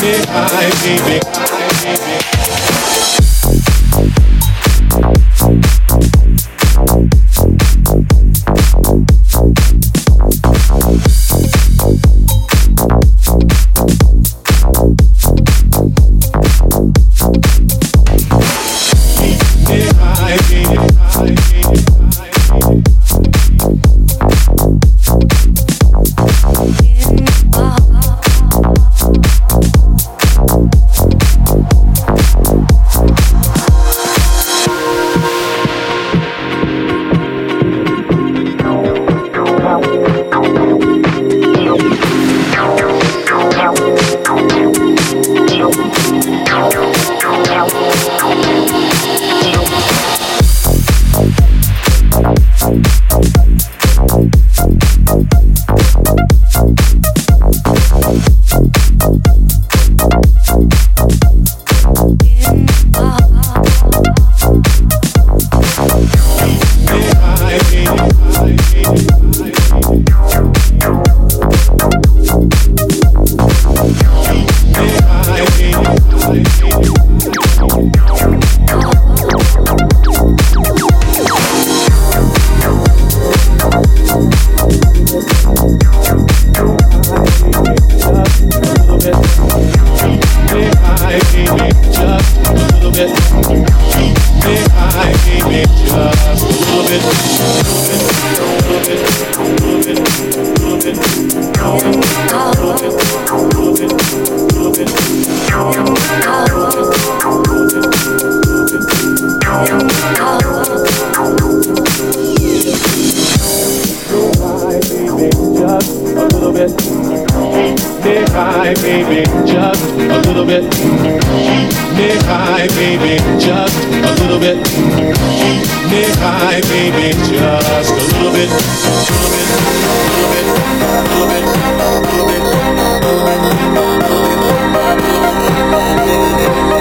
me i baby. Baby, just a little bit. Me high, baby, just a little bit. Me high, baby, just a little bit. Little bit, little bit, little bit, little bit, There goes gravity,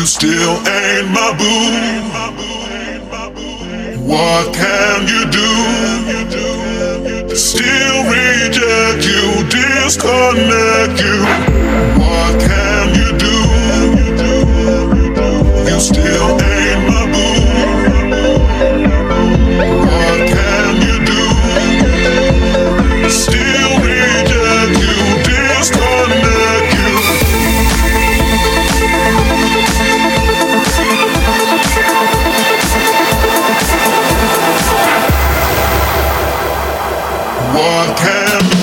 gravity. Still ain't my boo. There goes gravity, you. He's so mad,